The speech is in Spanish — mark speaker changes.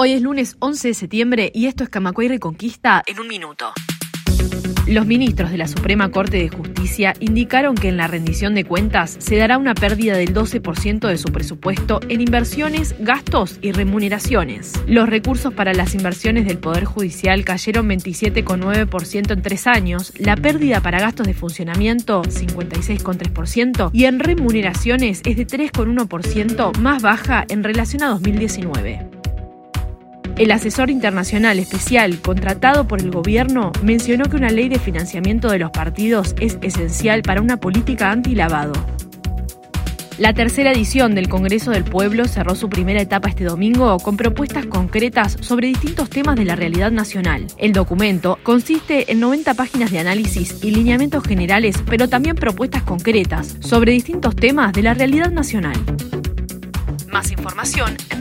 Speaker 1: Hoy es lunes 11 de septiembre y esto es Camacuay Reconquista en un minuto. Los ministros de la Suprema Corte de Justicia indicaron que en la rendición de cuentas se dará una pérdida del 12% de su presupuesto en inversiones, gastos y remuneraciones. Los recursos para las inversiones del Poder Judicial cayeron 27,9% en tres años, la pérdida para gastos de funcionamiento 56,3% y en remuneraciones es de 3,1% más baja en relación a 2019. El asesor internacional especial contratado por el gobierno mencionó que una ley de financiamiento de los partidos es esencial para una política antilavado. La tercera edición del Congreso del Pueblo cerró su primera etapa este domingo con propuestas concretas sobre distintos temas de la realidad nacional. El documento consiste en 90 páginas de análisis y lineamientos generales, pero también propuestas concretas sobre distintos temas de la realidad nacional. Más información en.